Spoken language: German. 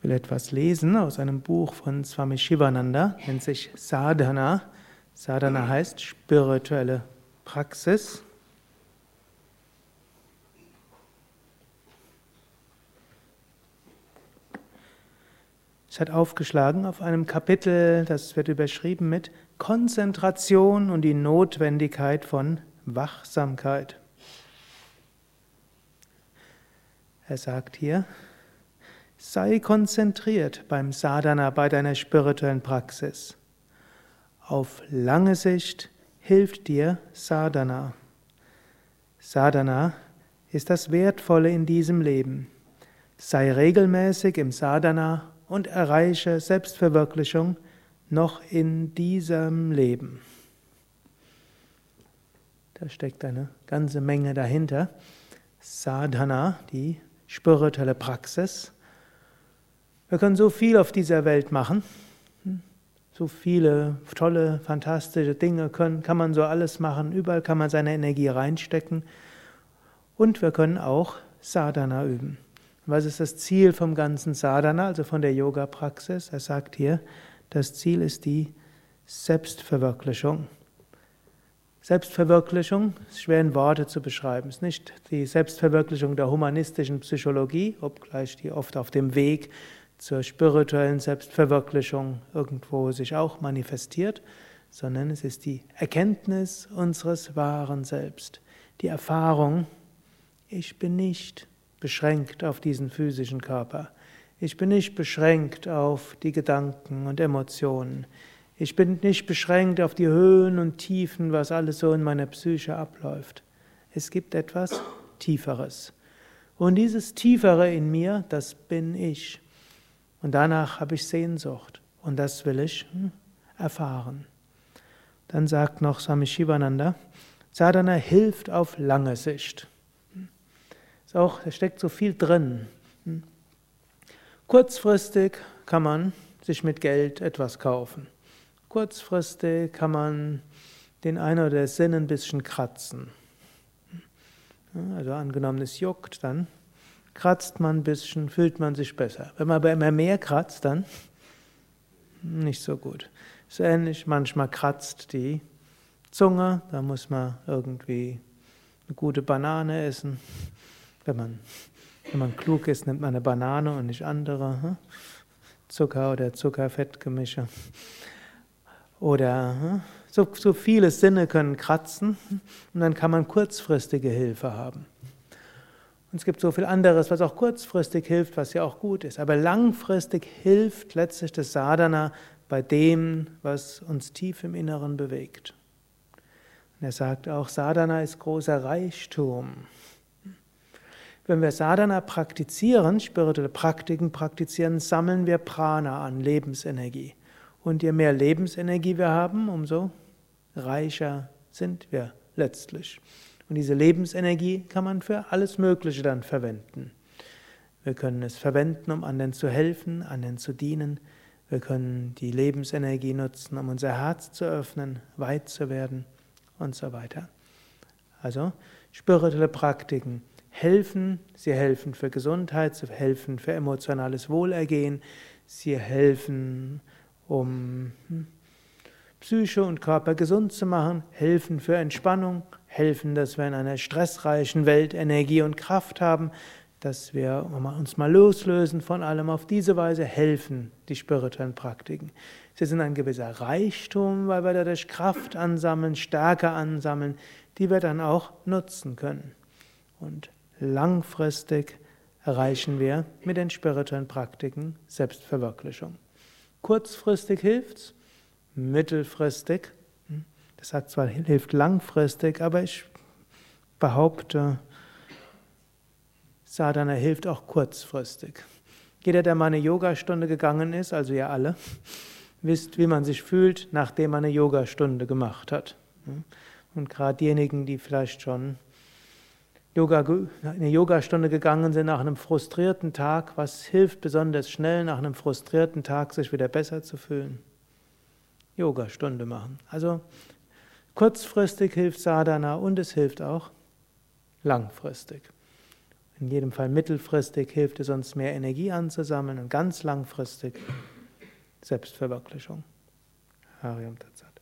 Ich will etwas lesen aus einem Buch von Swami Shivananda, nennt sich Sadhana. Sadhana heißt spirituelle Praxis. Es hat aufgeschlagen auf einem Kapitel, das wird überschrieben mit Konzentration und die Notwendigkeit von Wachsamkeit. Er sagt hier, sei konzentriert beim Sadhana, bei deiner spirituellen Praxis. Auf lange Sicht hilft dir Sadhana. Sadhana ist das Wertvolle in diesem Leben. Sei regelmäßig im Sadhana und erreiche Selbstverwirklichung noch in diesem Leben. Da steckt eine ganze Menge dahinter. Sadhana, die spirituelle Praxis. Wir können so viel auf dieser Welt machen. So viele tolle, fantastische Dinge können, kann man so alles machen. Überall kann man seine Energie reinstecken. Und wir können auch Sadhana üben. Was ist das Ziel vom ganzen Sadhana, also von der Yoga-Praxis? Er sagt hier, das Ziel ist die Selbstverwirklichung. Selbstverwirklichung ist schwer in Worte zu beschreiben. Es ist nicht die Selbstverwirklichung der humanistischen Psychologie, obgleich die oft auf dem Weg zur spirituellen Selbstverwirklichung irgendwo sich auch manifestiert, sondern es ist die Erkenntnis unseres wahren Selbst, die Erfahrung, ich bin nicht beschränkt auf diesen physischen Körper. Ich bin nicht beschränkt auf die Gedanken und Emotionen. Ich bin nicht beschränkt auf die Höhen und Tiefen, was alles so in meiner Psyche abläuft. Es gibt etwas Tieferes. Und dieses Tiefere in mir, das bin ich. Und danach habe ich Sehnsucht. Und das will ich hm, erfahren. Dann sagt noch Swami Shivananda, Sadhana hilft auf lange Sicht. Ist auch, da steckt so viel drin. Hm? Kurzfristig kann man sich mit Geld etwas kaufen. Kurzfristig kann man den einen oder der Sinn ein bisschen kratzen. Also angenommen, es juckt, dann kratzt man ein bisschen, fühlt man sich besser. Wenn man aber immer mehr kratzt, dann nicht so gut. Ist ähnlich, manchmal kratzt die Zunge, da muss man irgendwie eine gute Banane essen. Wenn man, wenn man klug ist, nimmt man eine Banane und nicht andere. Hm? Zucker oder Zuckerfettgemische. Oder hm? so, so viele Sinne können kratzen und dann kann man kurzfristige Hilfe haben. Und es gibt so viel anderes, was auch kurzfristig hilft, was ja auch gut ist. Aber langfristig hilft letztlich das Sadhana bei dem, was uns tief im Inneren bewegt. Und er sagt auch, Sadhana ist großer Reichtum. Wenn wir Sadhana praktizieren, spirituelle Praktiken praktizieren, sammeln wir Prana an, Lebensenergie. Und je mehr Lebensenergie wir haben, umso reicher sind wir letztlich. Und diese Lebensenergie kann man für alles Mögliche dann verwenden. Wir können es verwenden, um anderen zu helfen, anderen zu dienen. Wir können die Lebensenergie nutzen, um unser Herz zu öffnen, weit zu werden und so weiter. Also spirituelle Praktiken helfen. Sie helfen für Gesundheit, sie helfen für emotionales Wohlergehen, sie helfen, um hm, Psyche und Körper gesund zu machen, helfen für Entspannung, helfen, dass wir in einer stressreichen Welt Energie und Kraft haben, dass wir uns mal loslösen von allem. Auf diese Weise helfen die spirituellen Praktiken. Sie sind ein gewisser Reichtum, weil wir dadurch Kraft ansammeln, Stärke ansammeln, die wir dann auch nutzen können. Und langfristig erreichen wir mit den spirituellen Praktiken Selbstverwirklichung. Kurzfristig hilft's, mittelfristig, das sagt zwar hilft langfristig, aber ich behaupte, Sadhana hilft auch kurzfristig. Jeder, der mal eine Yogastunde gegangen ist, also ihr alle, wisst, wie man sich fühlt, nachdem man eine Yogastunde gemacht hat. Und gerade diejenigen, die vielleicht schon Yoga, eine Yogastunde gegangen sind nach einem frustrierten Tag, was hilft besonders schnell nach einem frustrierten Tag, sich wieder besser zu fühlen? Yogastunde machen. Also kurzfristig hilft Sadhana und es hilft auch langfristig. In jedem Fall mittelfristig hilft es uns, mehr Energie anzusammeln und ganz langfristig Selbstverwirklichung. Hariam Tatsat.